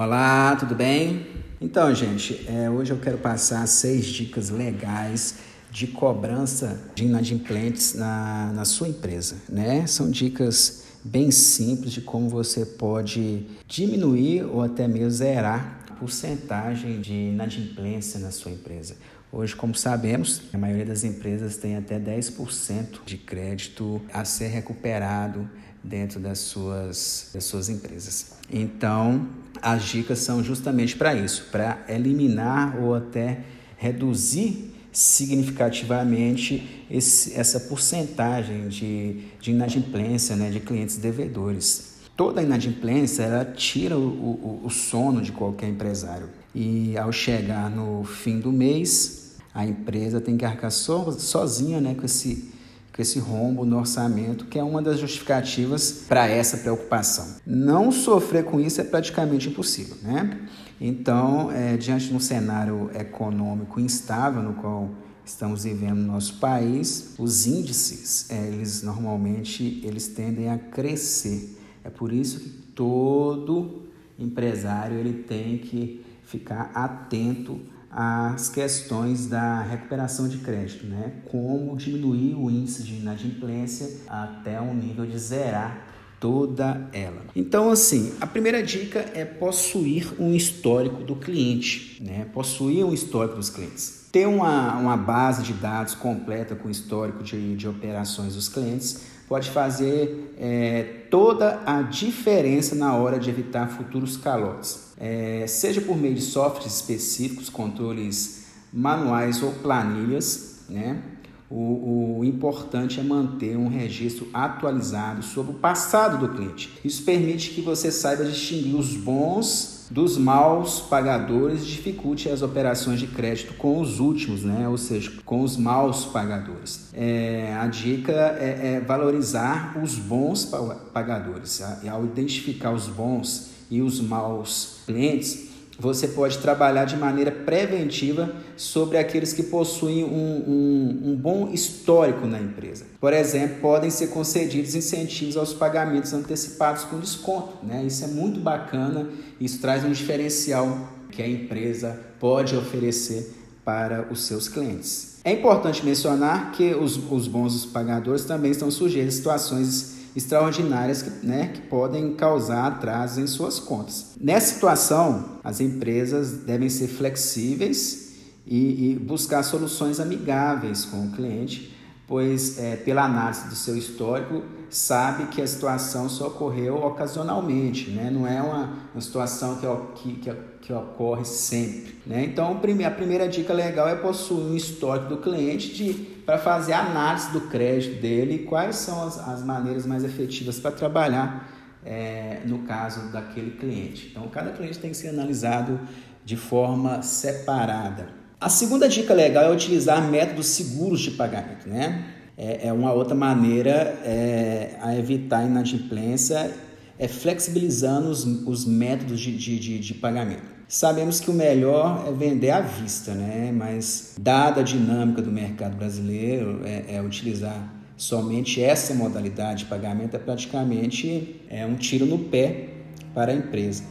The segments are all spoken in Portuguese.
Olá, tudo bem? Então, gente, é, hoje eu quero passar seis dicas legais de cobrança de inadimplentes na, na sua empresa, né? São dicas bem simples de como você pode diminuir ou até mesmo zerar a porcentagem de inadimplência na sua empresa. Hoje, como sabemos, a maioria das empresas tem até 10% de crédito a ser recuperado dentro das suas, das suas empresas. Então, as dicas são justamente para isso, para eliminar ou até reduzir significativamente esse, essa porcentagem de, de inadimplência né, de clientes devedores. Toda inadimplência ela tira o, o, o sono de qualquer empresário. E ao chegar no fim do mês, a empresa tem que arcar so, sozinha né, com esse esse rombo no orçamento, que é uma das justificativas para essa preocupação. Não sofrer com isso é praticamente impossível, né? Então, é, diante de um cenário econômico instável no qual estamos vivendo no nosso país, os índices, é, eles normalmente eles tendem a crescer. É por isso que todo empresário ele tem que ficar atento as questões da recuperação de crédito, né? Como diminuir o índice de inadimplência até um nível de zerar toda ela. Então, assim, a primeira dica é possuir um histórico do cliente, né? Possuir um histórico dos clientes. Ter uma, uma base de dados completa com histórico de, de operações dos clientes pode fazer é, toda a diferença na hora de evitar futuros calotes, é, seja por meio de softwares específicos, controles manuais ou planilhas, né? O, o, importante é manter um registro atualizado sobre o passado do cliente. Isso permite que você saiba distinguir os bons dos maus pagadores dificulte as operações de crédito com os últimos, né? ou seja, com os maus pagadores. É, a dica é, é, valorizar os bons pagadores. E ao identificar os bons e os maus clientes, você pode trabalhar de maneira preventiva sobre aqueles que possuem um, um, um, bom histórico na empresa. Por exemplo, podem ser concedidos incentivos aos pagamentos antecipados com desconto. Né? Isso é muito bacana, isso traz um diferencial que a empresa pode oferecer para os seus clientes. É importante mencionar que os, os bons pagadores também estão sujeitos a situações extraordinárias que, né, que podem causar atrasos em suas contas. Nessa situação, as empresas devem ser flexíveis e, e buscar soluções amigáveis com o cliente, pois, é, pela análise do seu histórico, sabe que a situação só ocorreu ocasionalmente, né? não é uma, uma situação que, que, que, ocorre sempre. Né? Então, a primeira dica legal é possuir um histórico do cliente para fazer a análise do crédito dele e quais são as, as maneiras mais efetivas para trabalhar é, no caso daquele cliente. Então, cada cliente tem que ser analisado de forma separada. A segunda dica legal é utilizar métodos seguros de pagamento, né? é, é uma outra maneira é, a evitar inadimplência, é flexibilizando os, os métodos de, de, de, de pagamento. Sabemos que o melhor é vender à vista, né? mas dada a dinâmica do mercado brasileiro, é, é utilizar somente essa modalidade de pagamento é praticamente é um tiro no pé para a empresa,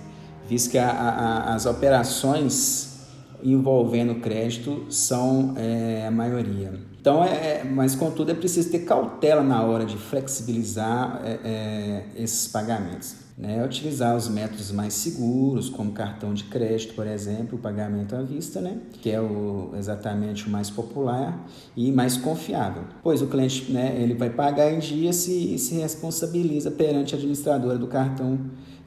visto que a, a, as operações envolvendo crédito são é, a maioria. Então, é, é, mas contudo, é preciso ter cautela na hora de flexibilizar é, é, esses pagamentos. Né? Utilizar os métodos mais seguros, como cartão de crédito, por exemplo, pagamento à vista, né? que é o, exatamente o mais popular e mais confiável. Pois o cliente né, ele vai pagar em dia se, se responsabiliza perante a administradora do cartão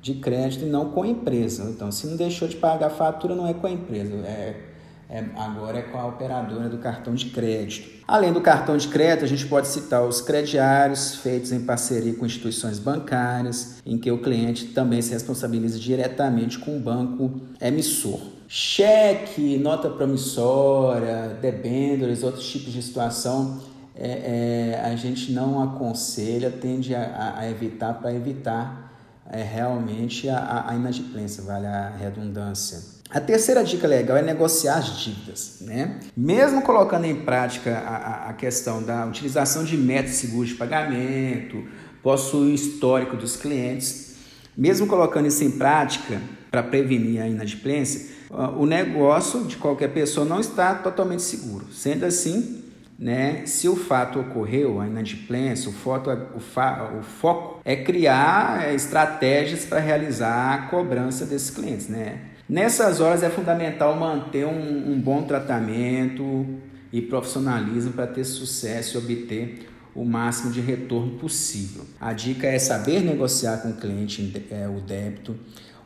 de crédito e não com a empresa. Então, se não deixou de pagar a fatura, não é com a empresa, é, é, agora é com a operadora do cartão de crédito. Além do cartão de crédito, a gente pode citar os crediários feitos em parceria com instituições bancárias, em que o cliente também se responsabiliza diretamente com o banco emissor. Cheque, nota promissória, debêntures, outros tipos de situação é, é, a gente não aconselha, tende a, a evitar para evitar é realmente a, a inadimplência, vale a redundância. A terceira dica legal é negociar as dívidas, né? Mesmo colocando em prática a, a questão da utilização de métodos seguros de pagamento, possuir o histórico dos clientes, Mesmo colocando isso em prática para prevenir a inadimplência, o negócio de qualquer pessoa não está totalmente seguro. Sendo assim, né, se o fato ocorreu, a inadimplência, o, foto, o, fa, o foco é criar é, estratégias para realizar a cobrança desses clientes. Né? Nessas horas é fundamental manter um, um bom tratamento e profissionalismo para ter sucesso e obter o máximo de retorno possível. A dica é saber negociar com o cliente é, o débito,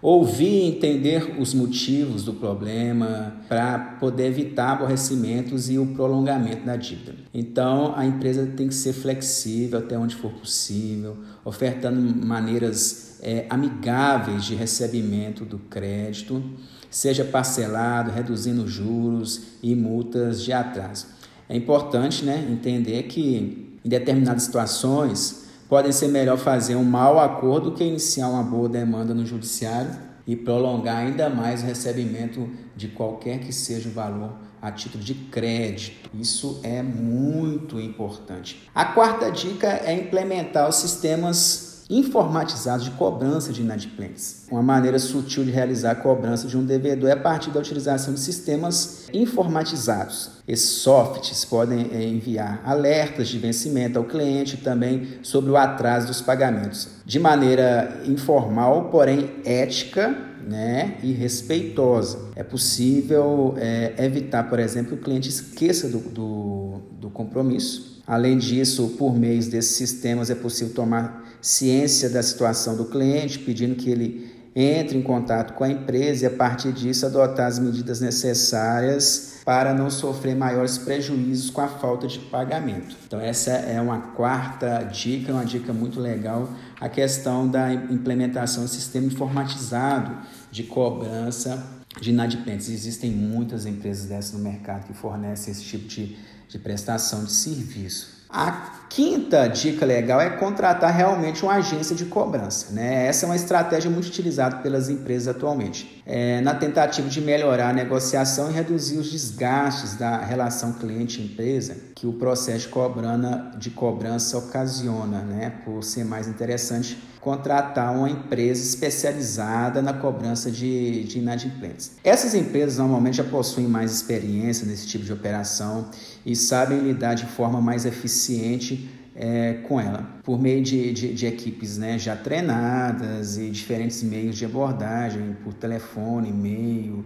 ouvir e entender os motivos do problema para poder evitar aborrecimentos e o prolongamento da dívida. Então, a empresa tem que ser flexível até onde for possível, ofertando maneiras é, amigáveis de recebimento do crédito, seja parcelado, reduzindo juros e multas de atraso. É importante né, entender que em determinadas situações podem ser melhor fazer um mau acordo que iniciar uma boa demanda no judiciário e prolongar ainda mais o recebimento de qualquer que seja o valor a título de crédito. Isso é muito importante. A quarta dica é implementar os sistemas informatizados de cobrança de inadimplentes. Uma maneira sutil de realizar a cobrança de um devedor é a partir da utilização de sistemas informatizados. Esses softwares podem eh, enviar alertas de vencimento ao cliente também sobre o atraso dos pagamentos, de maneira informal, porém ética né, e respeitosa. É possível é, evitar, por exemplo, que o cliente esqueça do, do, do compromisso. Além disso, por meio desses sistemas é possível tomar ciência da situação do cliente, pedindo que ele entre em contato com a empresa e, a partir disso, adotar as medidas necessárias para não sofrer maiores prejuízos com a falta de pagamento. Então, essa é uma quarta dica, uma dica muito legal, a questão da implementação do sistema informatizado de cobrança de inadimplentes. Existem muitas empresas dessas no mercado que fornecem esse tipo de, de prestação de serviço. A quinta dica legal é contratar realmente uma agência de cobrança. Né? Essa é uma estratégia muito utilizada pelas empresas atualmente, é, na tentativa de melhorar a negociação e reduzir os desgastes da relação cliente-empresa que o processo de, cobrana, de cobrança ocasiona, né? por ser mais interessante contratar uma empresa especializada na cobrança de, de inadimplentes. Essas empresas normalmente já possuem mais experiência nesse tipo de operação e sabem lidar de forma mais eficiente é, com ela, por meio de, de, de, equipes né, já treinadas e diferentes meios de abordagem, por telefone, e-mail,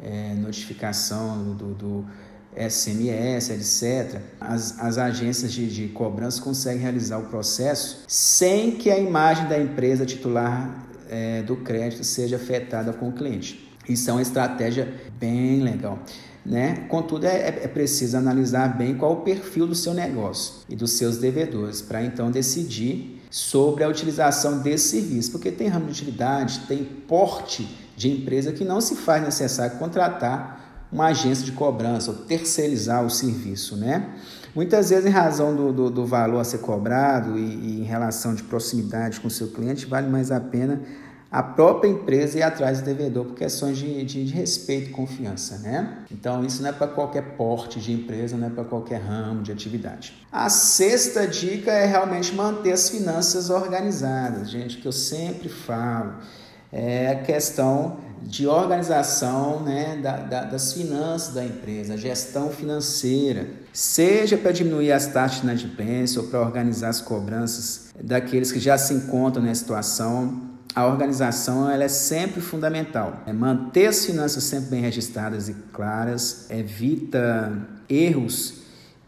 é, notificação do, do SMS, etc., as, as agências de, de cobrança conseguem realizar o processo sem que a imagem da empresa titular é, do crédito seja afetada com o cliente. Isso é uma estratégia bem legal. Né? Contudo, é, é, é preciso analisar bem qual o perfil do seu negócio e dos seus devedores, para então decidir sobre a utilização desse serviço, porque tem ramo de utilidade, tem porte de empresa que não se faz necessário contratar uma agência de cobrança ou terceirizar o serviço, né? Muitas vezes, em razão do, do, do valor a ser cobrado e, e, em relação de proximidade com o seu cliente, vale mais a pena a própria empresa ir atrás do devedor por questões de, de, de respeito e confiança, né? Então, isso não é para qualquer porte de empresa, não é para qualquer ramo de atividade. A sexta dica é realmente manter as finanças organizadas, gente, que eu sempre falo é a questão de organização né, da, da, das finanças da empresa, gestão financeira, seja para diminuir as taxas de inadimplência ou para organizar as cobranças daqueles que já se encontram nessa situação. A organização ela é sempre fundamental. É manter as finanças sempre bem registradas e claras, evita erros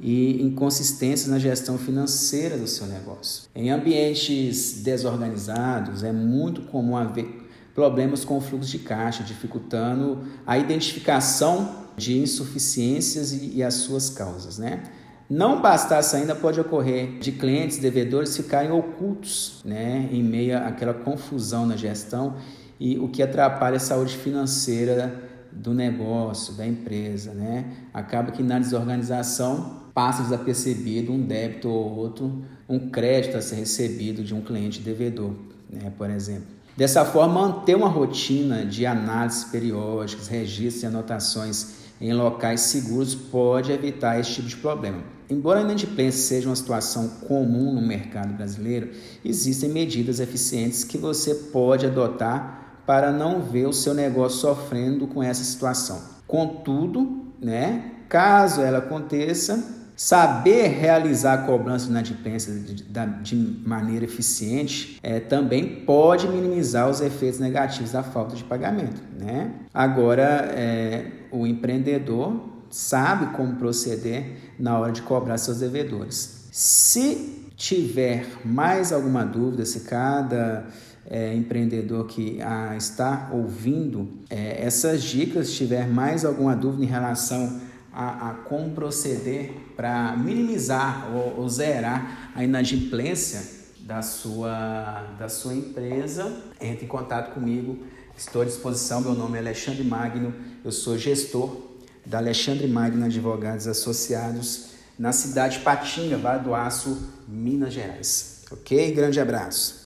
e inconsistências na gestão financeira do seu negócio. Em ambientes desorganizados, é muito comum haver problemas com o fluxo de caixa, dificultando a identificação de insuficiências e, e as suas causas, né? Não bastasse ainda, pode ocorrer de clientes, devedores ficarem ocultos né, em meio àquela confusão na gestão e o que atrapalha a saúde financeira do negócio, da empresa. Né? Acaba que na desorganização passa desapercebido um débito ou outro, um crédito a ser recebido de um cliente devedor, né, por exemplo. Dessa forma, manter uma rotina de análises periódicas, registros e anotações em locais seguros pode evitar esse tipo de problema. Embora a inadimplência seja uma situação comum no mercado brasileiro, existem medidas eficientes que você pode adotar para não ver o seu negócio sofrendo com essa situação. Contudo, né, caso ela aconteça, Saber realizar a cobrança de inadimplência de, de maneira eficiente é, também pode minimizar os efeitos negativos da falta de pagamento. Né? Agora, é, o empreendedor sabe como proceder na hora de cobrar seus devedores. Se tiver mais alguma dúvida, se cada é, empreendedor que a está ouvindo é, essas dicas tiver mais alguma dúvida em relação a, a como proceder para minimizar ou, ou zerar a inadimplência da sua, da sua empresa, entre em contato comigo. Estou à disposição. Meu nome é Alexandre Magno, eu sou gestor da Alexandre Magno Advogados Associados na cidade de Patinga, do Aço, Minas Gerais. Ok? Grande abraço.